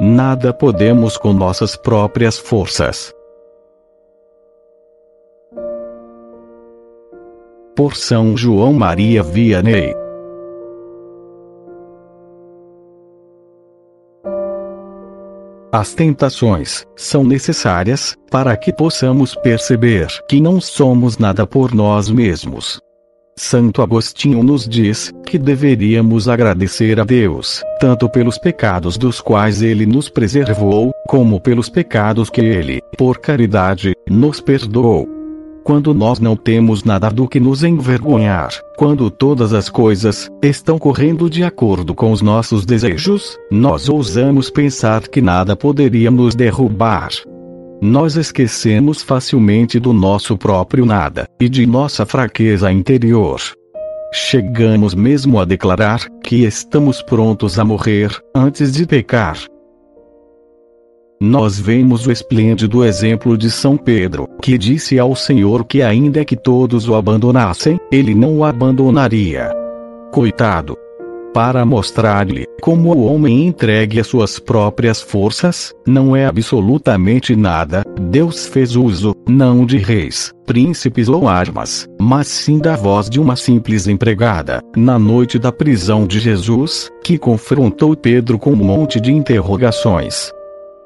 Nada podemos com nossas próprias forças. Por São João Maria Vianney. As tentações são necessárias para que possamos perceber que não somos nada por nós mesmos. Santo Agostinho nos diz que deveríamos agradecer a Deus, tanto pelos pecados dos quais ele nos preservou, como pelos pecados que ele, por caridade, nos perdoou. Quando nós não temos nada do que nos envergonhar, quando todas as coisas estão correndo de acordo com os nossos desejos, nós ousamos pensar que nada poderia nos derrubar. Nós esquecemos facilmente do nosso próprio nada e de nossa fraqueza interior. Chegamos mesmo a declarar que estamos prontos a morrer antes de pecar, nós vemos o esplêndido exemplo de São Pedro, que disse ao Senhor que ainda que todos o abandonassem, ele não o abandonaria. Coitado! Para mostrar-lhe como o homem entregue às suas próprias forças, não é absolutamente nada, Deus fez uso, não de reis, príncipes ou armas, mas sim da voz de uma simples empregada, na noite da prisão de Jesus, que confrontou Pedro com um monte de interrogações.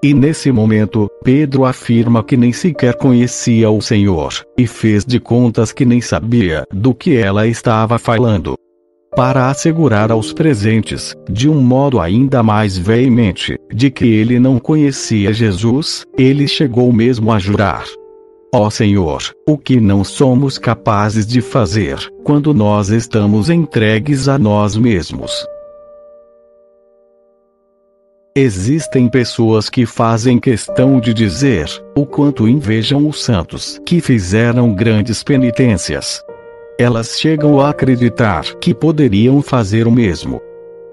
E nesse momento, Pedro afirma que nem sequer conhecia o Senhor, e fez de contas que nem sabia do que ela estava falando. Para assegurar aos presentes, de um modo ainda mais veemente, de que ele não conhecia Jesus, ele chegou mesmo a jurar. Ó Senhor, o que não somos capazes de fazer, quando nós estamos entregues a nós mesmos. Existem pessoas que fazem questão de dizer o quanto invejam os santos que fizeram grandes penitências. Elas chegam a acreditar que poderiam fazer o mesmo.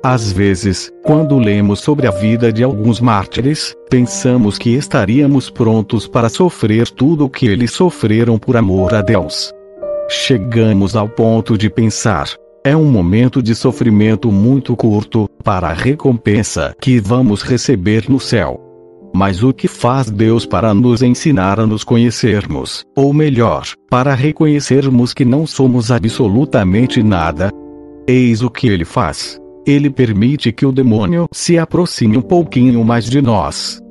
Às vezes, quando lemos sobre a vida de alguns mártires, pensamos que estaríamos prontos para sofrer tudo o que eles sofreram por amor a Deus. Chegamos ao ponto de pensar: é um momento de sofrimento muito curto, para a recompensa que vamos receber no céu. Mas o que faz Deus para nos ensinar a nos conhecermos, ou melhor, para reconhecermos que não somos absolutamente nada? Eis o que ele faz. Ele permite que o demônio se aproxime um pouquinho mais de nós.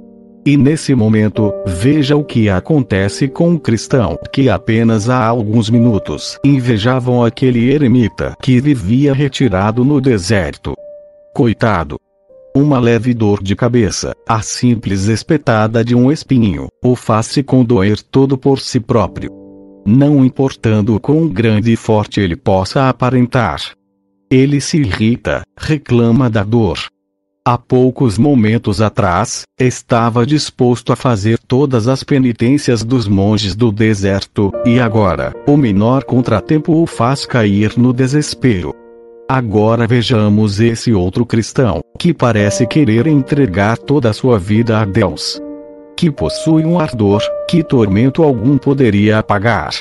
E nesse momento, veja o que acontece com um cristão que apenas há alguns minutos invejavam aquele eremita que vivia retirado no deserto. Coitado! Uma leve dor de cabeça, a simples espetada de um espinho, o faz-se condoer todo por si próprio. Não importando quão grande e forte ele possa aparentar. Ele se irrita, reclama da dor, Há poucos momentos atrás, estava disposto a fazer todas as penitências dos monges do deserto, e agora, o menor contratempo o faz cair no desespero. Agora vejamos esse outro cristão, que parece querer entregar toda a sua vida a Deus. Que possui um ardor, que tormento algum poderia apagar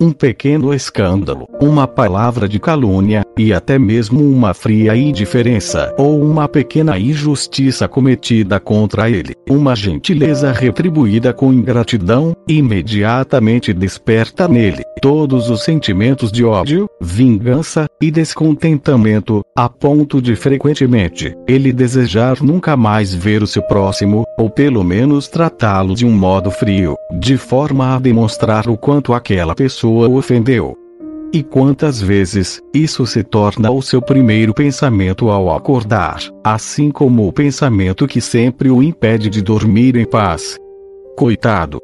um pequeno escândalo, uma palavra de calúnia, e até mesmo uma fria indiferença ou uma pequena injustiça cometida contra ele, uma gentileza retribuída com ingratidão, imediatamente desperta nele todos os sentimentos de ódio, vingança e descontentamento, a ponto de frequentemente ele desejar nunca mais ver o seu próximo, ou pelo menos tratá-lo de um modo frio, de forma a demonstrar o quanto aquela pessoa o ofendeu. E quantas vezes isso se torna o seu primeiro pensamento ao acordar, assim como o pensamento que sempre o impede de dormir em paz. Coitado!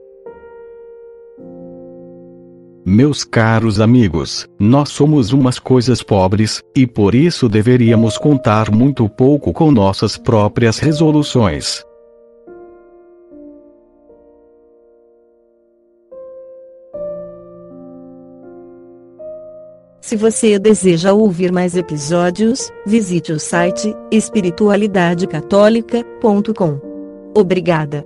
Meus caros amigos, nós somos umas coisas pobres, e por isso deveríamos contar muito pouco com nossas próprias resoluções. Se você deseja ouvir mais episódios, visite o site espiritualidadecatólica.com. Obrigada.